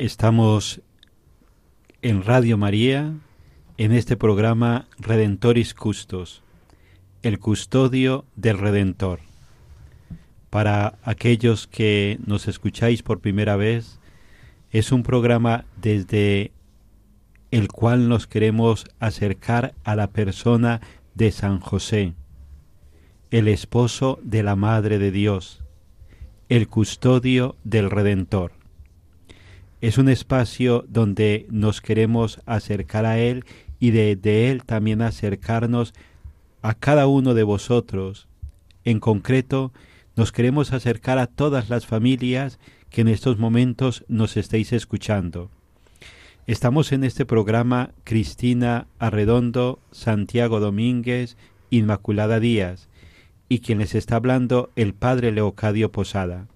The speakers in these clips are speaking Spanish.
Estamos en Radio María, en este programa Redentoris Custos, el custodio del Redentor. Para aquellos que nos escucháis por primera vez, es un programa desde el cual nos queremos acercar a la persona de San José, el esposo de la Madre de Dios, el custodio del Redentor. Es un espacio donde nos queremos acercar a Él y de, Él también acercarnos a cada uno de vosotros. En concreto, nos queremos acercar a todas las familias que en estos momentos nos estéis escuchando. Estamos en este programa Cristina Arredondo, Santiago Domínguez, Inmaculada Díaz y quien les está hablando el Padre Leocadio Posada.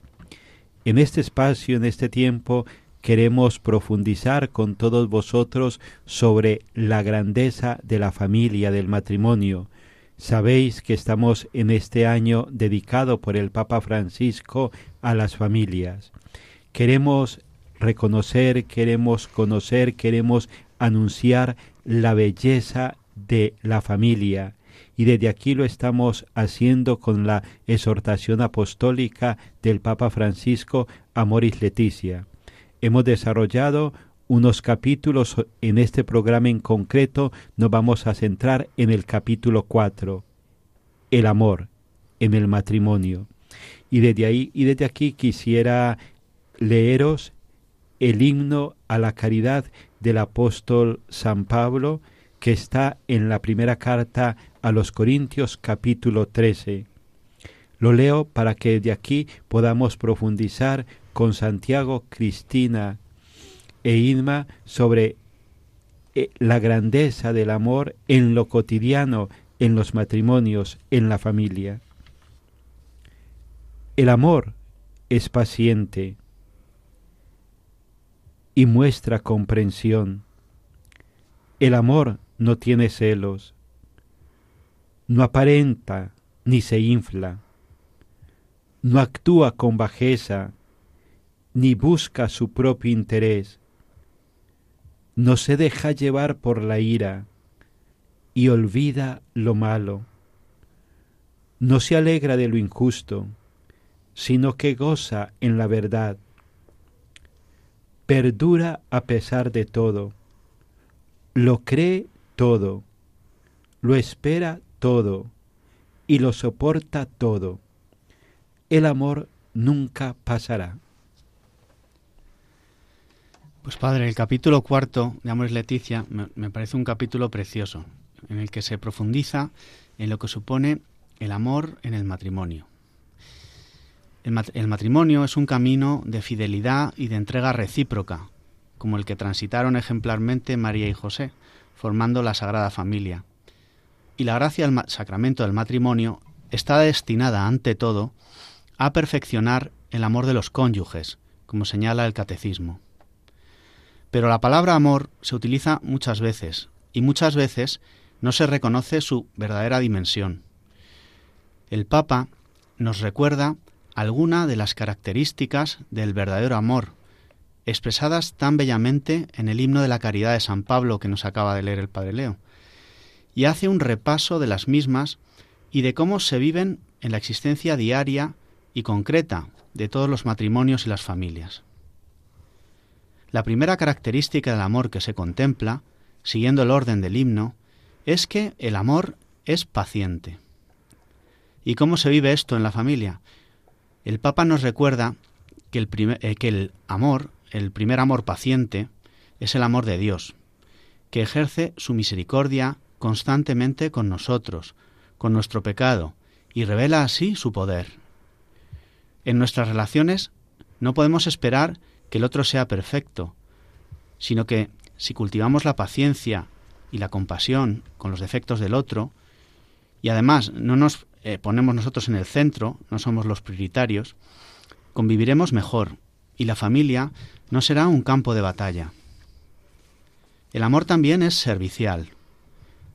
En este espacio, en este tiempo, queremos profundizar con todos vosotros sobre la grandeza de la familia, del matrimonio. Sabéis que estamos en este año dedicado por el Papa Francisco a las familias. Queremos reconocer, queremos conocer, queremos anunciar la belleza de la familia. Y desde aquí lo estamos haciendo con la exhortación apostólica del Papa Francisco Amoris Leticia hemos desarrollado unos capítulos en este programa en concreto. Nos vamos a centrar en el capítulo 4 el amor en el matrimonio. Y desde ahí y desde aquí quisiera leeros el himno a la caridad del apóstol San Pablo que está en la primera carta a los Corintios capítulo 13 lo leo para que de aquí podamos profundizar con Santiago, Cristina e Inma sobre la grandeza del amor en lo cotidiano, en los matrimonios, en la familia. El amor es paciente y muestra comprensión. El amor no tiene celos, no aparenta ni se infla, no actúa con bajeza, ni busca su propio interés. No se deja llevar por la ira y olvida lo malo. No se alegra de lo injusto, sino que goza en la verdad. Perdura a pesar de todo, lo cree todo, lo espera todo y lo soporta todo. El amor nunca pasará. Pues padre, el capítulo cuarto de Amores Leticia me, me, parece un capítulo precioso, en el que se profundiza en lo que supone el amor en el matrimonio. El, matrimonio es un camino de fidelidad y de entrega recíproca, como el que transitaron ejemplarmente María y José, formando la Sagrada Familia. Y la gracia del sacramento del matrimonio está destinada, ante todo, a perfeccionar el amor de los cónyuges, como señala el catecismo. Pero la palabra amor se utiliza muchas veces, y muchas veces no se reconoce su verdadera dimensión. El Papa nos recuerda alguna de las características del verdadero amor, expresadas tan bellamente en el himno de la caridad de San Pablo que nos acaba de leer el Padre Leo, y hace un repaso de las mismas y de cómo se viven en la existencia diaria y concreta de todos los matrimonios y las familias. La primera característica del amor que se contempla, siguiendo el orden del himno, es que el amor es paciente. ¿Y cómo se vive esto en la familia? El Papa nos recuerda que el, eh, amor, el primer amor paciente, es el amor de Dios, que ejerce su misericordia constantemente con nosotros, con nuestro pecado, y revela así su poder. En nuestras relaciones no podemos esperar que el otro sea perfecto, sino que si cultivamos la paciencia y la compasión con los defectos del otro, y además no nos eh, ponemos nosotros en el centro, no somos los prioritarios, conviviremos mejor y la familia no será un campo de batalla. El amor también es servicial,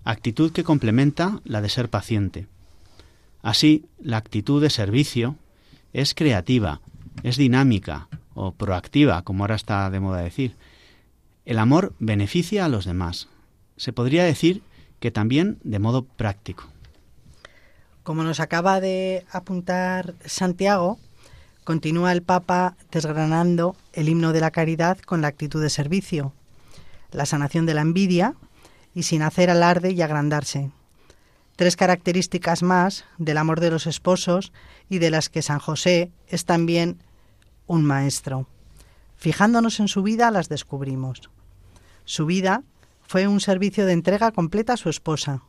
actitud que complementa la de ser paciente. Así, la actitud de servicio es creativa, es dinámica o proactiva, como ahora está de moda decir. El amor beneficia a los demás, se podría decir que también de modo práctico. Como nos acaba de apuntar Santiago, continúa el Papa desgranando el himno de la caridad con la actitud de servicio, la sanación de la envidia y sin hacer alarde y agrandarse. Tres características más del amor de los esposos y de las que San José es también un maestro. Fijándonos en su vida las descubrimos. Su vida fue un servicio de entrega completa a su esposa,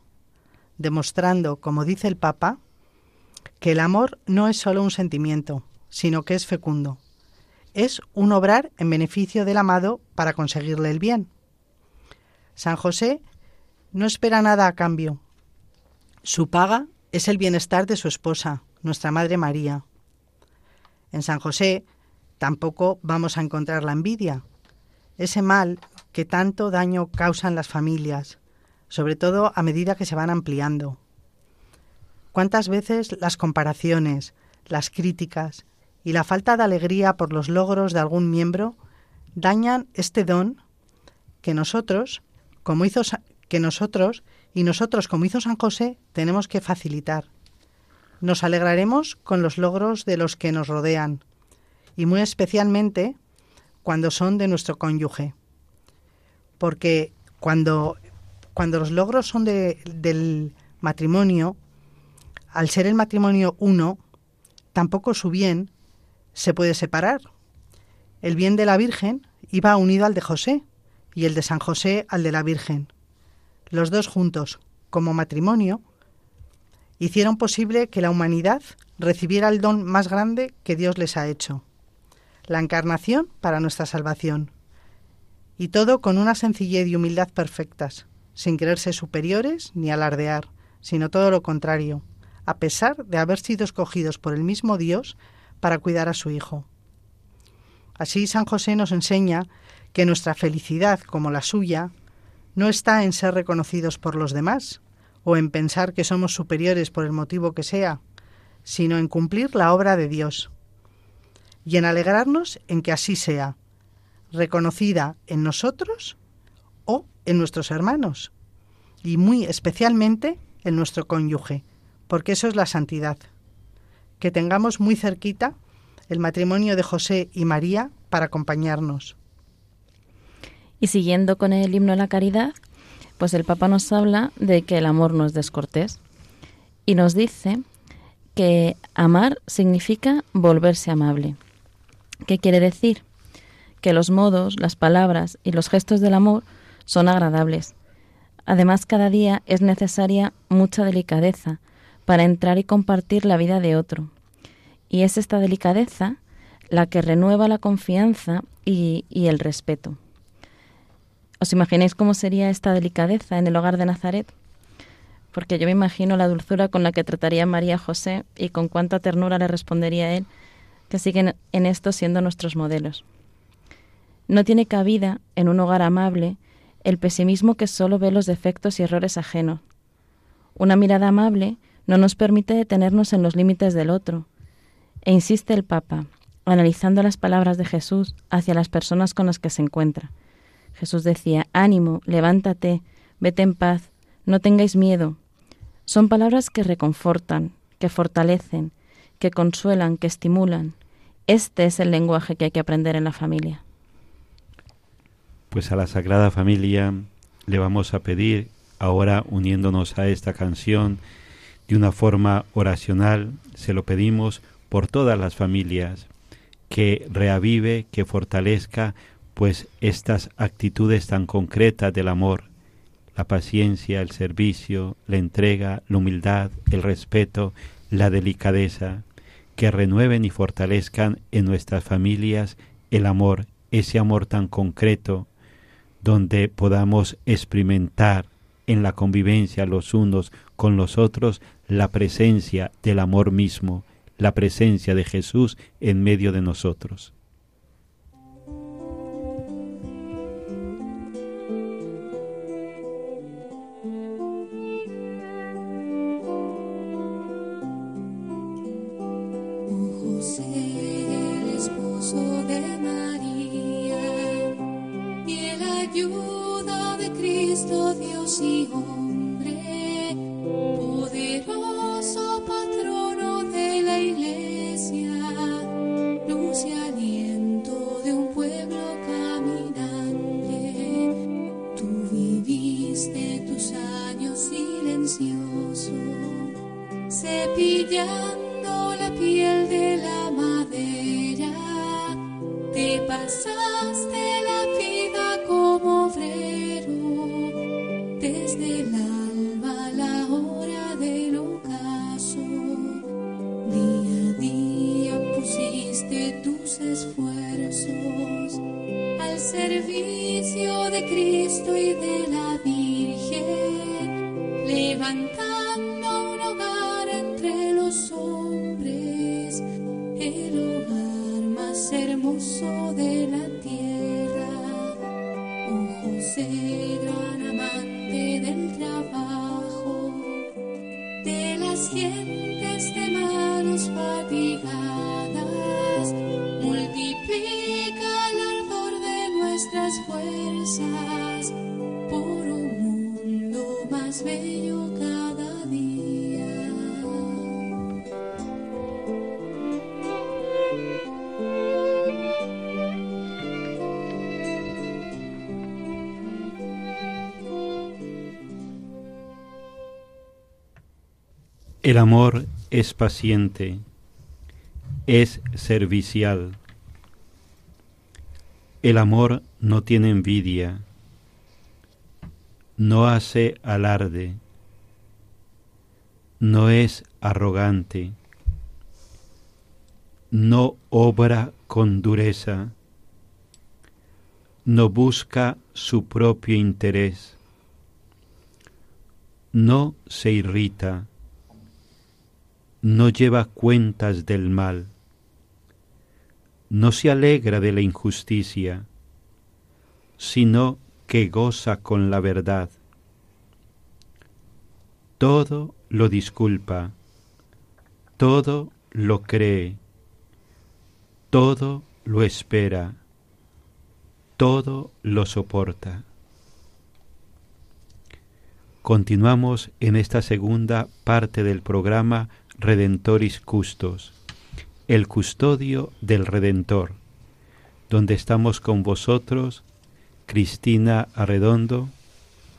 demostrando, como dice el Papa, que el amor no es solo un sentimiento, sino que es fecundo. Es un obrar en beneficio del amado para conseguirle el bien. San José no espera nada a cambio. Su paga es el bienestar de su esposa, nuestra Madre María. En San José tampoco vamos a encontrar la envidia, ese mal que tanto daño causan las familias, sobre todo a medida que se van ampliando. ¿Cuántas veces las comparaciones, las críticas y la falta de alegría por los logros de algún miembro dañan este don que nosotros, como hizo que nosotros y nosotros como hizo San José, tenemos que facilitar. Nos alegraremos con los logros de los que nos rodean y muy especialmente cuando son de nuestro cónyuge. Porque cuando, cuando los logros son de, del matrimonio, al ser el matrimonio uno, tampoco su bien se puede separar. El bien de la Virgen iba unido al de José y el de San José al de la Virgen. Los dos juntos, como matrimonio, hicieron posible que la humanidad recibiera el don más grande que Dios les ha hecho, la encarnación para nuestra salvación. Y todo con una sencillez y humildad perfectas, sin creerse superiores ni alardear, sino todo lo contrario, a pesar de haber sido escogidos por el mismo Dios para cuidar a su Hijo. Así San José nos enseña que nuestra felicidad, como la suya, no está en ser reconocidos por los demás o en pensar que somos superiores por el motivo que sea, sino en cumplir la obra de Dios, y en alegrarnos en que así sea, reconocida en nosotros o en nuestros hermanos, y muy especialmente en nuestro cónyuge, porque eso es la santidad. Que tengamos muy cerquita el matrimonio de José y María para acompañarnos. Y siguiendo con el himno de la caridad, pues el Papa nos habla de que el amor no es descortés y nos dice que amar significa volverse amable. ¿Qué quiere decir? Que los modos, las palabras y los gestos del amor son agradables. Además, cada día es necesaria mucha delicadeza para entrar y compartir la vida de otro. Y es esta delicadeza la que renueva la confianza y, el respeto. ¿Os imagináis cómo sería esta delicadeza en el hogar de Nazaret? Porque yo me imagino la dulzura con la que trataría María José y con cuánta ternura le respondería él, que siguen en esto siendo nuestros modelos. No tiene cabida en un hogar amable el pesimismo que solo ve los defectos y errores ajenos. Una mirada amable no nos permite detenernos en los límites del otro. E insiste el Papa, analizando las palabras de Jesús hacia las personas con las que se encuentra. Jesús decía, ánimo, levántate, vete en paz, no tengáis miedo. Son palabras que reconfortan, que fortalecen, que consuelan, que estimulan. Este es el lenguaje que hay que aprender en la familia. Pues a la Sagrada Familia le vamos a pedir, ahora uniéndonos a esta canción de una forma oracional, se lo pedimos por todas las familias, que reavive, que fortalezca pues estas actitudes tan concretas del amor, la paciencia, el servicio, la entrega, la humildad, el respeto, la delicadeza, que renueven y fortalezcan en nuestras familias el amor, ese amor tan concreto, donde podamos experimentar en la convivencia los unos con los otros la presencia del amor mismo, la presencia de Jesús en medio de nosotros. Ser esposo de María y el ayuda de Cristo Dios hijo. servicio de Cristo y de la Virgen, levantando un hogar entre los hombres, el hogar más hermoso de la tierra. Oh José, gran amante del trabajo, de las gentes de manos fatigadas. El amor es paciente, es servicial. El amor no tiene envidia, no hace alarde, no es arrogante, no obra con dureza, no busca su propio interés, no se irrita, no lleva cuentas del mal, no se alegra de la injusticia, sino que goza con la verdad. Todo lo disculpa, todo lo cree, todo lo espera, todo lo soporta. Continuamos en esta segunda parte del programa Redentoris Custos, el custodio del Redentor, donde estamos con vosotros, Cristina Arredondo,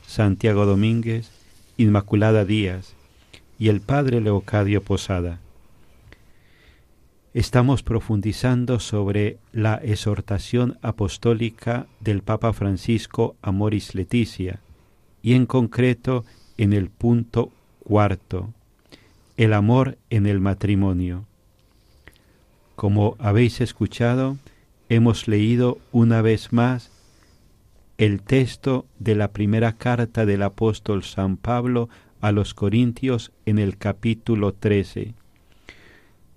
Santiago Domínguez, Inmaculada Díaz y el Padre Leocadio Posada. Estamos profundizando sobre la exhortación apostólica del Papa Francisco a Moris Leticia y en concreto en el punto cuarto, el amor en el matrimonio. Como habéis escuchado, hemos leído una vez más el texto de la primera carta del apóstol San Pablo a los Corintios en el capítulo 13,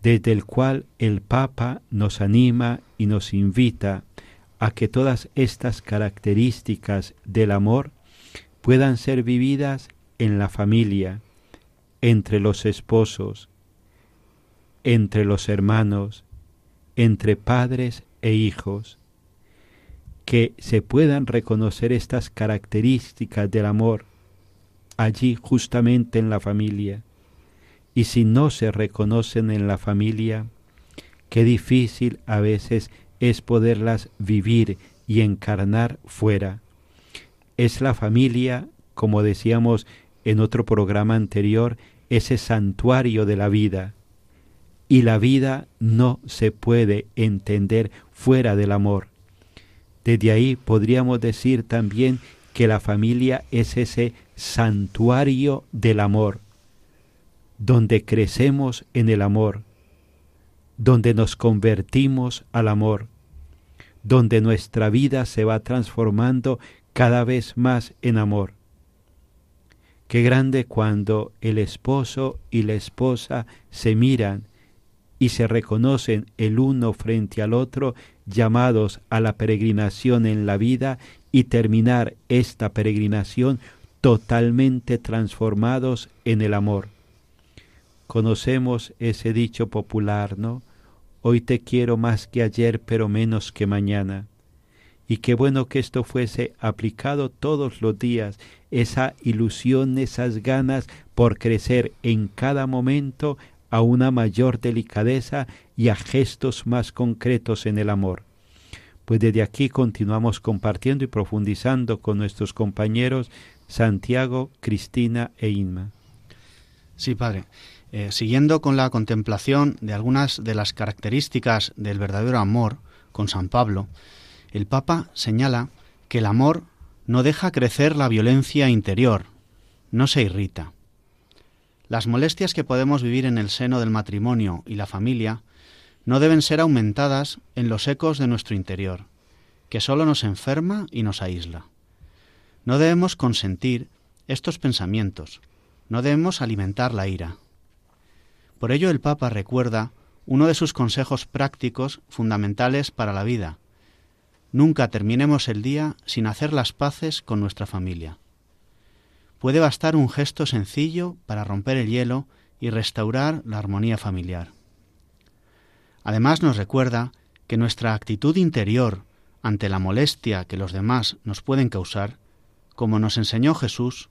desde el cual el Papa nos anima y nos invita a que todas estas características del amor puedan ser vividas en la familia, entre los esposos, entre los hermanos, entre padres e hijos, que se puedan reconocer estas características del amor allí justamente en la familia. Y si no se reconocen en la familia, qué difícil a veces es poderlas vivir y encarnar fuera. Es la familia, como decíamos en otro programa anterior, ese santuario de la vida. Y la vida no se puede entender fuera del amor. Desde ahí podríamos decir también que la familia es ese santuario del amor, donde crecemos en el amor, donde nos convertimos al amor, donde nuestra vida se va transformando cada vez más en amor. Qué grande cuando el esposo y la esposa se miran y se reconocen el uno frente al otro, llamados a la peregrinación en la vida y terminar esta peregrinación totalmente transformados en el amor. Conocemos ese dicho popular, ¿no? Hoy te quiero más que ayer, pero menos que mañana. Y qué bueno que esto fuese aplicado todos los días, esa ilusión, esas ganas por crecer en cada momento a una mayor delicadeza y a gestos más concretos en el amor. Pues desde aquí continuamos compartiendo y profundizando con nuestros compañeros Santiago, Cristina e Inma. Sí, padre. Eh, siguiendo con la contemplación de algunas de las características del verdadero amor con San Pablo, el Papa señala que el amor no deja crecer la violencia interior, no se irrita. Las molestias que podemos vivir en el seno del matrimonio y la familia no deben ser aumentadas en los ecos de nuestro interior, que solo nos enferma y nos aísla. No debemos consentir estos pensamientos, no debemos alimentar la ira. Por ello el Papa recuerda uno de sus consejos prácticos fundamentales para la vida. Nunca terminemos el día sin hacer las paces con nuestra familia puede bastar un gesto sencillo para romper el hielo y restaurar la armonía familiar. Además nos recuerda que nuestra actitud interior ante la molestia que los demás nos pueden causar, como nos enseñó Jesús,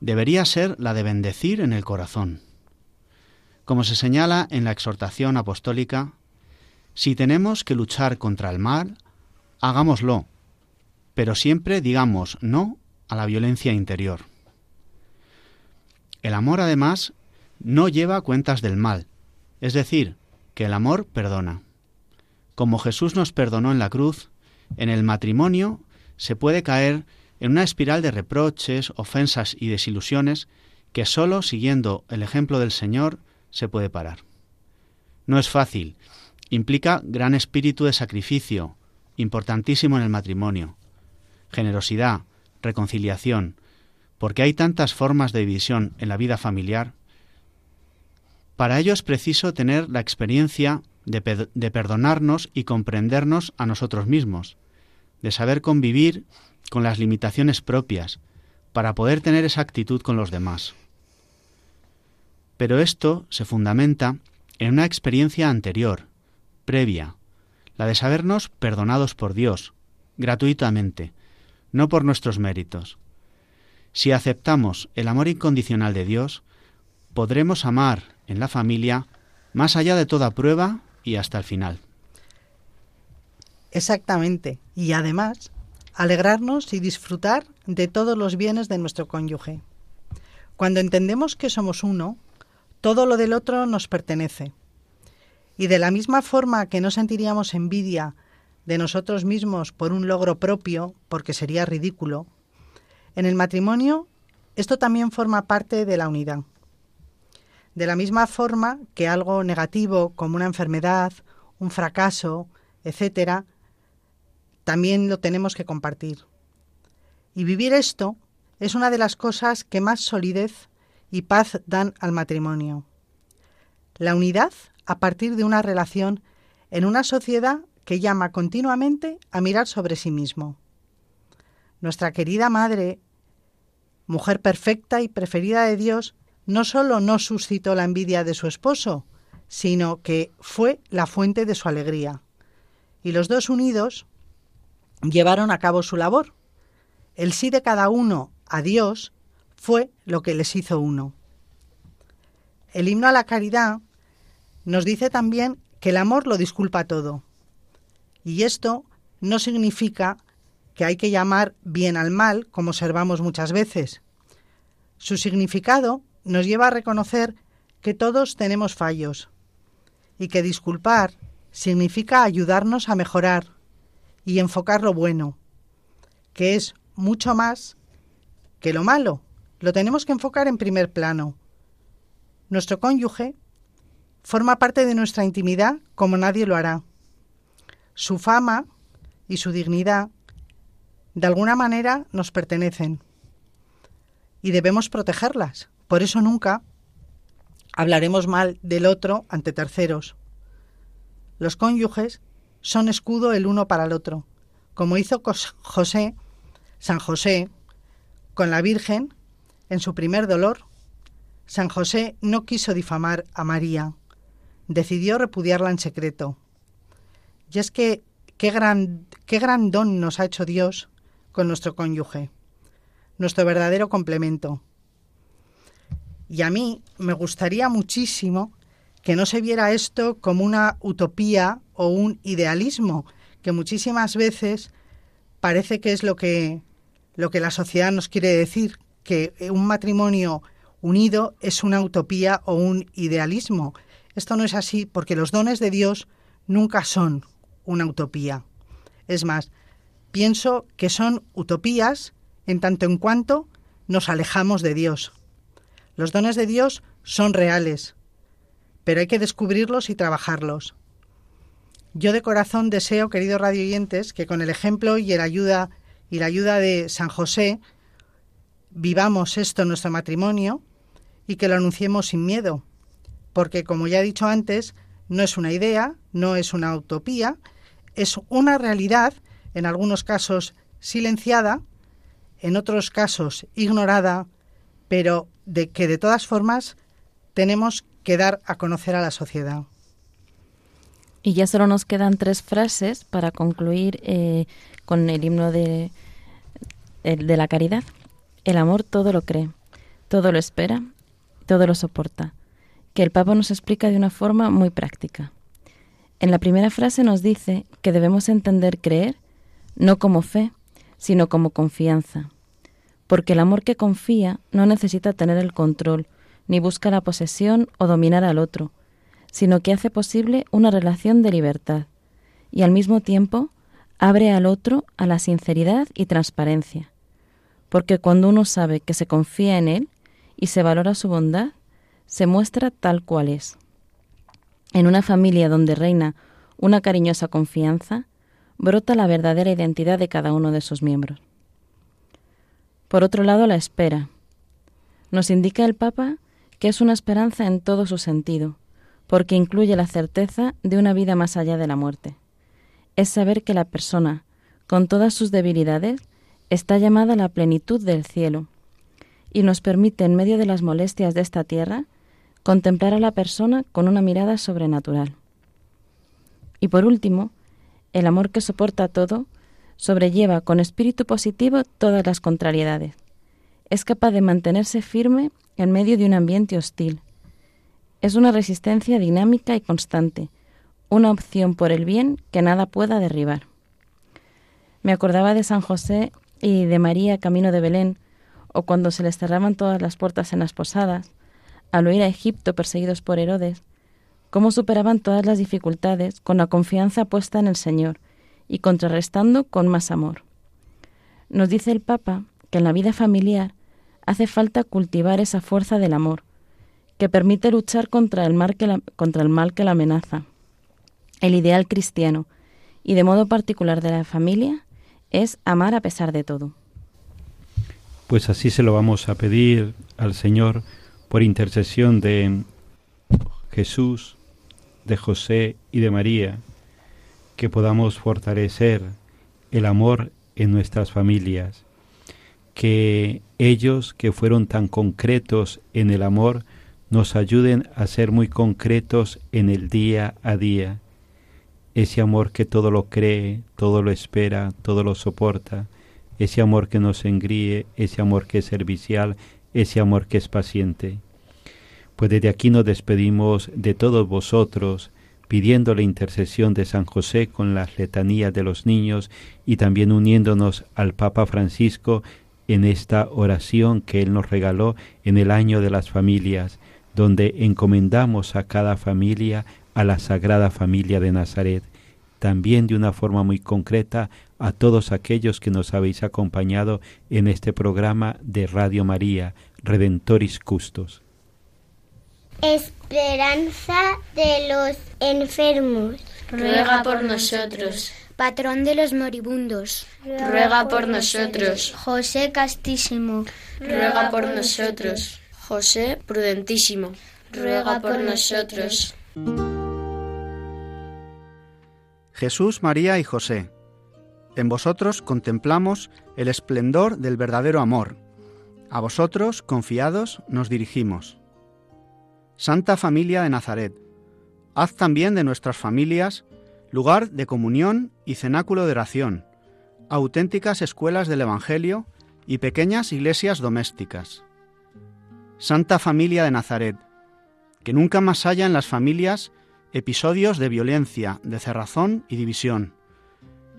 debería ser la de bendecir en el corazón. Como se señala en la exhortación apostólica, si tenemos que luchar contra el mal, hagámoslo, pero siempre digamos no a la violencia interior. El amor, además, no lleva cuentas del mal, es decir, que el amor perdona. Como Jesús nos perdonó en la cruz, en el matrimonio se puede caer en una espiral de reproches, ofensas y desilusiones que sólo siguiendo el ejemplo del Señor se puede parar. No es fácil, implica gran espíritu de sacrificio, importantísimo en el matrimonio, generosidad, reconciliación, porque hay tantas formas de división en la vida familiar, para ello es preciso tener la experiencia de, de, perdonarnos y comprendernos a nosotros mismos, de saber convivir con las limitaciones propias, para poder tener esa actitud con los demás. Pero esto se fundamenta en una experiencia anterior, previa, la de sabernos perdonados por Dios, gratuitamente, no por nuestros méritos. Si aceptamos el amor incondicional de Dios, podremos amar en la familia más allá de toda prueba y hasta el final. Exactamente. Y además, alegrarnos y disfrutar de todos los bienes de nuestro cónyuge. Cuando entendemos que somos uno, todo lo del otro nos pertenece. Y de la misma forma que no sentiríamos envidia de nosotros mismos por un logro propio, porque sería ridículo, en el matrimonio, esto también forma parte de la unidad. De la misma forma que algo negativo como una enfermedad, un fracaso, etcétera, también lo tenemos que compartir. Y vivir esto es una de las cosas que más solidez y paz dan al matrimonio. La unidad a partir de una relación en una sociedad que llama continuamente a mirar sobre sí mismo. Nuestra querida madre, mujer perfecta y preferida de Dios, no solo no suscitó la envidia de su esposo, sino que fue la fuente de su alegría. Y los dos unidos llevaron a cabo su labor. El sí de cada uno a Dios fue lo que les hizo uno. El himno a la caridad nos dice también que el amor lo disculpa todo. Y esto no significa que hay que llamar bien al mal, como observamos muchas veces. Su significado nos lleva a reconocer que todos tenemos fallos y que disculpar significa ayudarnos a mejorar y enfocar lo bueno, que es mucho más que lo malo. Lo tenemos que enfocar en primer plano. Nuestro cónyuge forma parte de nuestra intimidad como nadie lo hará. Su fama y su dignidad de alguna manera nos pertenecen y debemos protegerlas. Por eso nunca hablaremos mal del otro ante terceros. Los cónyuges son escudo el uno para el otro, como hizo José, San José, con la Virgen en su primer dolor. San José no quiso difamar a María, decidió repudiarla en secreto. Y es que qué gran, qué gran don nos ha hecho Dios con nuestro cónyuge, nuestro verdadero complemento. Y a mí me gustaría muchísimo que no se viera esto como una utopía o un idealismo, que muchísimas veces parece que es lo que, lo que la sociedad nos quiere decir, que un matrimonio unido es una utopía o un idealismo. Esto no es así porque los dones de Dios nunca son una utopía. Es más, pienso que son utopías en tanto en cuanto nos alejamos de Dios. Los dones de Dios son reales, pero hay que descubrirlos y trabajarlos. Yo de corazón deseo, queridos radioyentes, que con el ejemplo y ayuda y la ayuda de San José vivamos esto en nuestro matrimonio y que lo anunciemos sin miedo, porque como ya he dicho antes, no es una idea, no es una utopía, es una realidad, en algunos casos silenciada, en otros casos ignorada, pero de que de todas formas tenemos que dar a conocer a la sociedad. Y ya solo nos quedan tres frases para concluir eh, con el himno de, de la caridad. El amor todo lo cree, todo lo espera, todo lo soporta, que el Papa nos explica de una forma muy práctica. En la primera frase nos dice que debemos entender creer no como fe, sino como confianza, porque el amor que confía no necesita tener el control, ni busca la posesión o dominar al otro, sino que hace posible una relación de libertad y al mismo tiempo abre al otro a la sinceridad y transparencia. Porque cuando uno sabe que se confía en él y se valora su bondad, se muestra tal cual es. En una familia donde reina una cariñosa confianza, brota la verdadera identidad de cada uno de sus miembros. Por otro lado, la espera. Nos indica el Papa que es una esperanza en todo su sentido, porque incluye la certeza de una vida más allá de la muerte. Es saber que la persona, con todas sus debilidades, está llamada a la plenitud del cielo y nos permite, en medio de las molestias de esta tierra, contemplar a la persona con una mirada sobrenatural. Y por último, el amor que soporta todo sobrelleva con espíritu positivo todas las contrariedades. Es capaz de mantenerse firme en medio de un ambiente hostil es una resistencia dinámica y constante, una opción por el bien que nada pueda derribar. Me acordaba de San José y de María camino de Belén, o cuando se les cerraban todas las puertas en las posadas, al oír a Egipto perseguidos por Herodes, cómo superaban todas las dificultades con la confianza puesta en el Señor y contrarrestando con más amor. Nos dice el Papa que en la vida familiar hace falta cultivar esa fuerza del amor, que permite luchar contra el mal que la, contra el mal que la amenaza. El ideal cristiano, y de modo particular de la familia, es amar a pesar de todo. Pues así se lo vamos a pedir al Señor por intercesión de Jesús, de José y de María, que podamos fortalecer el amor en nuestras familias, que ellos que fueron tan concretos en el amor nos ayuden a ser muy concretos en el día a día, ese amor que todo lo cree, todo lo espera, todo lo soporta, ese amor que nos engríe, ese amor que es servicial, ese amor que es paciente. Pues desde aquí nos despedimos de todos vosotros, pidiendo la intercesión de San José con las letanías de los niños y también uniéndonos al Papa Francisco en esta oración que Él nos regaló en el año de las familias, donde encomendamos a cada familia a la Sagrada Familia de Nazaret, también de una forma muy concreta a todos aquellos que nos habéis acompañado en este programa de Radio María, Redentoris Custos. Esperanza de los enfermos. Ruega por nosotros. Patrón de los moribundos. Ruega por nosotros. José Castísimo. Ruega por nosotros. José Prudentísimo. Ruega por nosotros. Jesús, María y José. En vosotros contemplamos el esplendor del verdadero amor. A vosotros, confiados, nos dirigimos. Santa Familia de Nazaret, haz también de nuestras familias lugar de comunión y cenáculo de oración, auténticas escuelas del Evangelio y pequeñas iglesias domésticas. Santa Familia de Nazaret, que nunca más haya en las familias episodios de violencia, de cerrazón y división.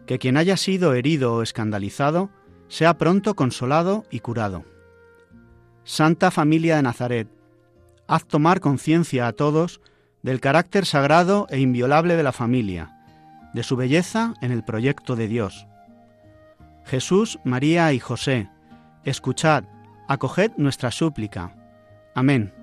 Que quien haya sido herido o escandalizado sea pronto consolado y curado. Santa Familia de Nazaret, haz tomar conciencia a todos del carácter sagrado e inviolable de la familia, de su belleza en el proyecto de Dios. Jesús, María y José, escuchad, acoged nuestra súplica. Amén.